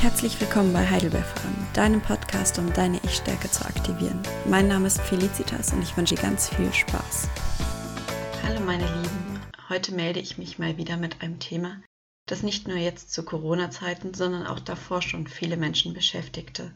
Herzlich willkommen bei Heidelberg Farm, deinem Podcast, um deine Ich-Stärke zu aktivieren. Mein Name ist Felicitas und ich wünsche dir ganz viel Spaß. Hallo meine Lieben, heute melde ich mich mal wieder mit einem Thema, das nicht nur jetzt zu Corona-Zeiten, sondern auch davor schon viele Menschen beschäftigte.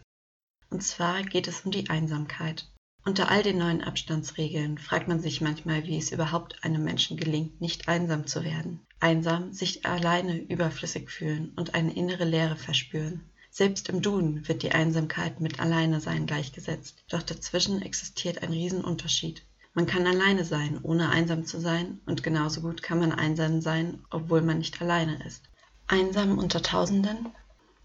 Und zwar geht es um die Einsamkeit. Unter all den neuen Abstandsregeln fragt man sich manchmal, wie es überhaupt einem Menschen gelingt, nicht einsam zu werden einsam, sich alleine überflüssig fühlen und eine innere Leere verspüren. Selbst im Duden wird die Einsamkeit mit Alleinesein gleichgesetzt, doch dazwischen existiert ein Riesenunterschied. Man kann alleine sein, ohne einsam zu sein, und genauso gut kann man einsam sein, obwohl man nicht alleine ist. Einsam unter Tausenden?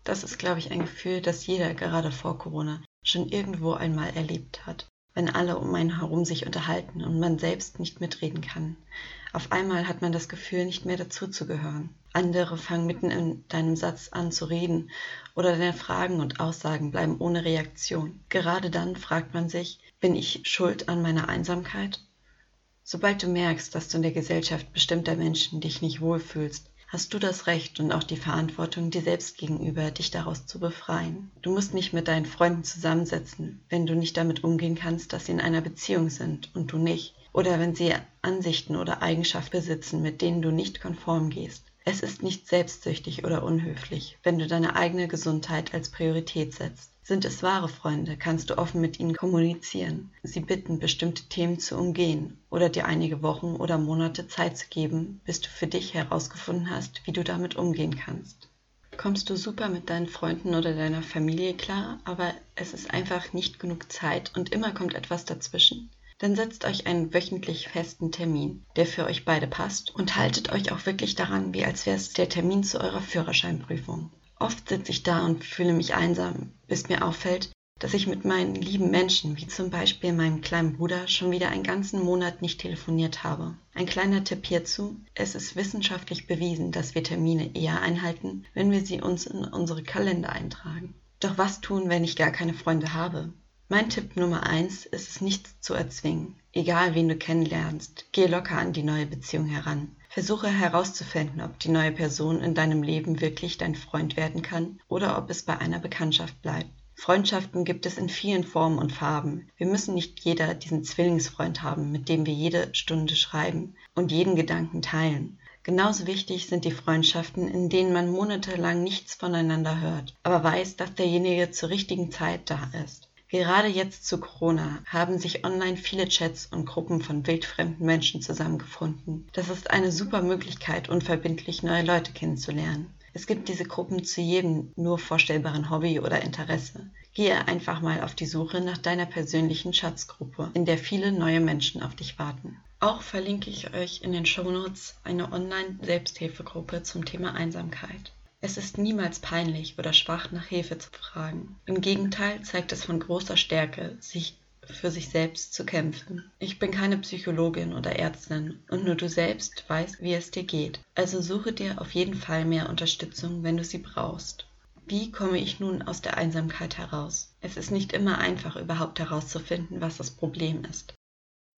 Das ist, glaube ich, ein Gefühl, das jeder gerade vor Corona schon irgendwo einmal erlebt hat, wenn alle um einen herum sich unterhalten und man selbst nicht mitreden kann. Auf einmal hat man das Gefühl, nicht mehr dazuzugehören. Andere fangen mitten in deinem Satz an zu reden oder deine Fragen und Aussagen bleiben ohne Reaktion. Gerade dann fragt man sich, bin ich schuld an meiner Einsamkeit? Sobald du merkst, dass du in der Gesellschaft bestimmter Menschen dich nicht wohlfühlst, hast du das Recht und auch die Verantwortung, dir selbst gegenüber, dich daraus zu befreien. Du musst nicht mit deinen Freunden zusammensetzen, wenn du nicht damit umgehen kannst, dass sie in einer Beziehung sind und du nicht oder wenn sie Ansichten oder Eigenschaften besitzen, mit denen du nicht konform gehst. Es ist nicht selbstsüchtig oder unhöflich, wenn du deine eigene Gesundheit als Priorität setzt. Sind es wahre Freunde, kannst du offen mit ihnen kommunizieren, sie bitten, bestimmte Themen zu umgehen oder dir einige Wochen oder Monate Zeit zu geben, bis du für dich herausgefunden hast, wie du damit umgehen kannst. Kommst du super mit deinen Freunden oder deiner Familie klar, aber es ist einfach nicht genug Zeit und immer kommt etwas dazwischen? dann setzt euch einen wöchentlich festen Termin, der für euch beide passt und haltet euch auch wirklich daran, wie als wäre es der Termin zu eurer Führerscheinprüfung. Oft sitze ich da und fühle mich einsam, bis mir auffällt, dass ich mit meinen lieben Menschen, wie zum Beispiel meinem kleinen Bruder, schon wieder einen ganzen Monat nicht telefoniert habe. Ein kleiner Tipp hierzu, es ist wissenschaftlich bewiesen, dass wir Termine eher einhalten, wenn wir sie uns in unsere Kalender eintragen. Doch was tun, wenn ich gar keine Freunde habe? Mein Tipp Nummer eins ist es nicht zu erzwingen. Egal wen du kennenlernst, geh locker an die neue Beziehung heran. Versuche herauszufinden, ob die neue Person in deinem Leben wirklich dein Freund werden kann oder ob es bei einer Bekanntschaft bleibt. Freundschaften gibt es in vielen Formen und Farben. Wir müssen nicht jeder diesen Zwillingsfreund haben, mit dem wir jede Stunde schreiben und jeden Gedanken teilen. Genauso wichtig sind die Freundschaften, in denen man monatelang nichts voneinander hört, aber weiß, dass derjenige zur richtigen Zeit da ist. Gerade jetzt zu Corona haben sich online viele Chats und Gruppen von wildfremden Menschen zusammengefunden. Das ist eine super Möglichkeit, unverbindlich neue Leute kennenzulernen. Es gibt diese Gruppen zu jedem nur vorstellbaren Hobby oder Interesse. Gehe einfach mal auf die Suche nach deiner persönlichen Schatzgruppe, in der viele neue Menschen auf dich warten. Auch verlinke ich euch in den Shownotes eine Online-Selbsthilfegruppe zum Thema Einsamkeit. Es ist niemals peinlich oder schwach, nach Hilfe zu fragen. Im Gegenteil zeigt es von großer Stärke, sich für sich selbst zu kämpfen. Ich bin keine Psychologin oder Ärztin und nur du selbst weißt, wie es dir geht. Also suche dir auf jeden Fall mehr Unterstützung, wenn du sie brauchst. Wie komme ich nun aus der Einsamkeit heraus? Es ist nicht immer einfach, überhaupt herauszufinden, was das Problem ist.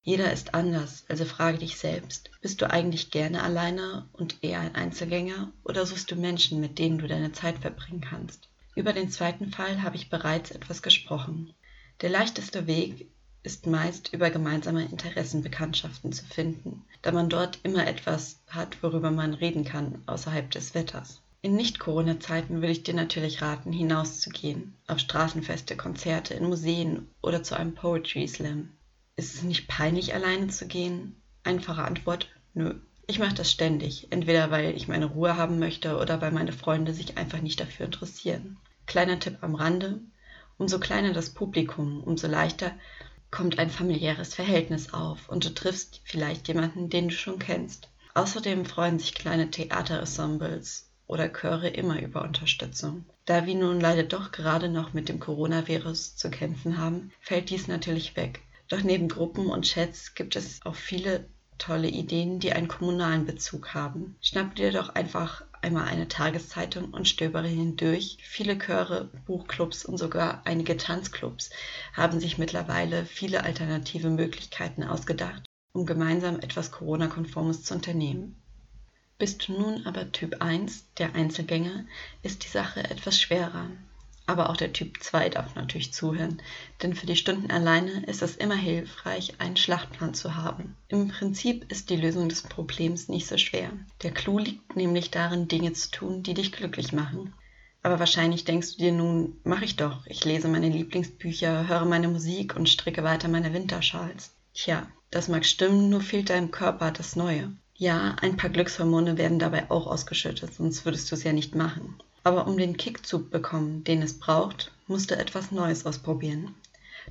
Jeder ist anders, also frage dich selbst, bist du eigentlich gerne alleine und eher ein Einzelgänger oder suchst du Menschen, mit denen du deine Zeit verbringen kannst? Über den zweiten Fall habe ich bereits etwas gesprochen. Der leichteste Weg ist meist über gemeinsame Interessenbekanntschaften zu finden, da man dort immer etwas hat, worüber man reden kann außerhalb des Wetters. In Nicht-Corona-Zeiten würde ich dir natürlich raten, hinauszugehen, auf Straßenfeste, Konzerte, in Museen oder zu einem Poetry Slam. Ist es nicht peinlich, alleine zu gehen? Einfache Antwort, nö. Ich mache das ständig, entweder weil ich meine Ruhe haben möchte oder weil meine Freunde sich einfach nicht dafür interessieren. Kleiner Tipp am Rande, umso kleiner das Publikum, umso leichter kommt ein familiäres Verhältnis auf und du triffst vielleicht jemanden, den du schon kennst. Außerdem freuen sich kleine Theaterensembles oder Chöre immer über Unterstützung. Da wir nun leider doch gerade noch mit dem Coronavirus zu kämpfen haben, fällt dies natürlich weg. Doch neben Gruppen und Chats gibt es auch viele tolle Ideen, die einen kommunalen Bezug haben. Schnapp dir doch einfach einmal eine Tageszeitung und stöbere hindurch. Viele Chöre, Buchclubs und sogar einige Tanzclubs haben sich mittlerweile viele alternative Möglichkeiten ausgedacht, um gemeinsam etwas Corona-konformes zu unternehmen. Bist du nun aber Typ 1, der Einzelgänger, ist die Sache etwas schwerer. Aber auch der Typ 2 darf natürlich zuhören, denn für die Stunden alleine ist es immer hilfreich, einen Schlachtplan zu haben. Im Prinzip ist die Lösung des Problems nicht so schwer. Der Clou liegt nämlich darin, Dinge zu tun, die dich glücklich machen. Aber wahrscheinlich denkst du dir nun, mach ich doch. Ich lese meine Lieblingsbücher, höre meine Musik und stricke weiter meine Winterschals. Tja, das mag stimmen, nur fehlt deinem Körper das Neue. Ja, ein paar Glückshormone werden dabei auch ausgeschüttet, sonst würdest du es ja nicht machen. Aber um den Kick zu bekommen, den es braucht, musst du etwas Neues ausprobieren.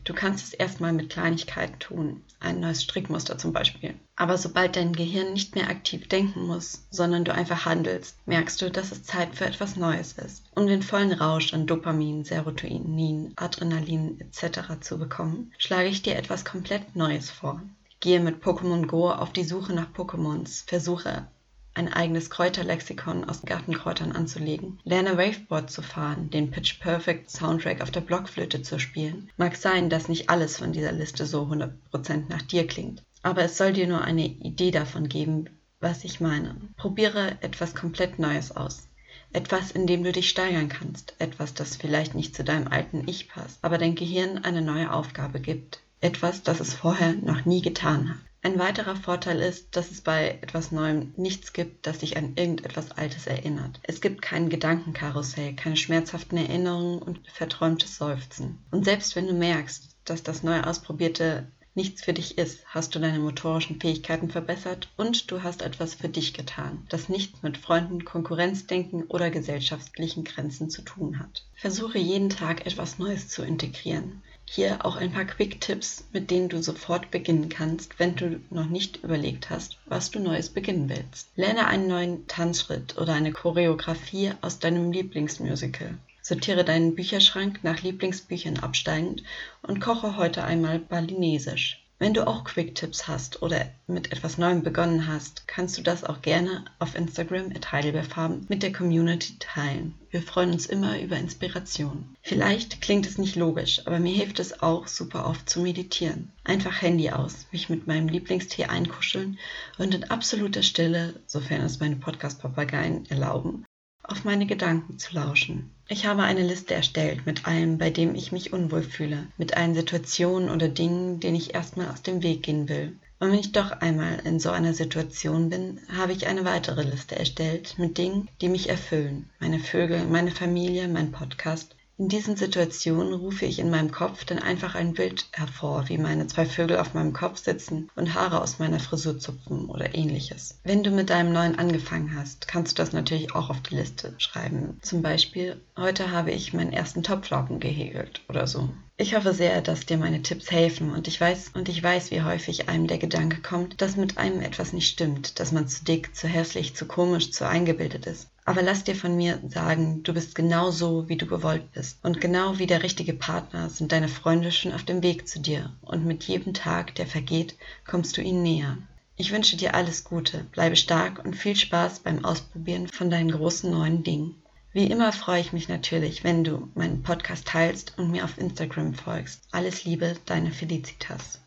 Du kannst es erstmal mit Kleinigkeiten tun, ein neues Strickmuster zum Beispiel. Aber sobald dein Gehirn nicht mehr aktiv denken muss, sondern du einfach handelst, merkst du, dass es Zeit für etwas Neues ist. Um den vollen Rausch an Dopamin, Serotonin, Adrenalin etc. zu bekommen, schlage ich dir etwas komplett Neues vor. Gehe mit Pokémon Go auf die Suche nach Pokémons, versuche ein eigenes Kräuterlexikon aus Gartenkräutern anzulegen, lerne Waveboard zu fahren, den Pitch Perfect Soundtrack auf der Blockflöte zu spielen. Mag sein, dass nicht alles von dieser Liste so 100% nach dir klingt, aber es soll dir nur eine Idee davon geben, was ich meine. Probiere etwas komplett Neues aus. Etwas, in dem du dich steigern kannst. Etwas, das vielleicht nicht zu deinem alten Ich passt, aber dein Gehirn eine neue Aufgabe gibt. Etwas, das es vorher noch nie getan hat. Ein weiterer Vorteil ist, dass es bei etwas Neuem nichts gibt, das dich an irgendetwas Altes erinnert. Es gibt kein Gedankenkarussell, keine schmerzhaften Erinnerungen und verträumtes Seufzen. Und selbst wenn du merkst, dass das neu ausprobierte nichts für dich ist, hast du deine motorischen Fähigkeiten verbessert und du hast etwas für dich getan, das nichts mit Freunden, Konkurrenzdenken oder gesellschaftlichen Grenzen zu tun hat. Versuche jeden Tag etwas Neues zu integrieren. Hier auch ein paar Quick-Tipps, mit denen du sofort beginnen kannst, wenn du noch nicht überlegt hast, was du Neues beginnen willst. Lerne einen neuen Tanzschritt oder eine Choreografie aus deinem Lieblingsmusical. Sortiere deinen Bücherschrank nach Lieblingsbüchern absteigend und koche heute einmal balinesisch. Wenn du auch Quick-Tipps hast oder mit etwas Neuem begonnen hast, kannst du das auch gerne auf Instagram at Heidelbeerfarben mit der Community teilen. Wir freuen uns immer über Inspiration. Vielleicht klingt es nicht logisch, aber mir hilft es auch super oft zu meditieren. Einfach Handy aus, mich mit meinem Lieblingstee einkuscheln und in absoluter Stille, sofern es meine Podcast-Papageien erlauben, auf meine Gedanken zu lauschen. Ich habe eine Liste erstellt mit allem, bei dem ich mich unwohl fühle, mit allen Situationen oder Dingen, denen ich erstmal aus dem Weg gehen will. Und wenn ich doch einmal in so einer Situation bin, habe ich eine weitere Liste erstellt mit Dingen, die mich erfüllen. Meine Vögel, meine Familie, mein Podcast, in diesen Situationen rufe ich in meinem Kopf dann einfach ein Bild hervor, wie meine zwei Vögel auf meinem Kopf sitzen und Haare aus meiner Frisur zupfen oder ähnliches. Wenn du mit deinem neuen angefangen hast, kannst du das natürlich auch auf die Liste schreiben. Zum Beispiel, heute habe ich meinen ersten Topflappen gehegelt oder so. Ich hoffe sehr, dass dir meine Tipps helfen und ich weiß und ich weiß, wie häufig einem der Gedanke kommt, dass mit einem etwas nicht stimmt, dass man zu dick, zu hässlich, zu komisch, zu eingebildet ist. Aber lass dir von mir sagen, du bist genau so, wie du gewollt bist. Und genau wie der richtige Partner sind deine Freunde schon auf dem Weg zu dir. Und mit jedem Tag, der vergeht, kommst du ihnen näher. Ich wünsche dir alles Gute, bleibe stark und viel Spaß beim Ausprobieren von deinen großen neuen Dingen. Wie immer freue ich mich natürlich, wenn du meinen Podcast teilst und mir auf Instagram folgst. Alles Liebe, deine Felicitas.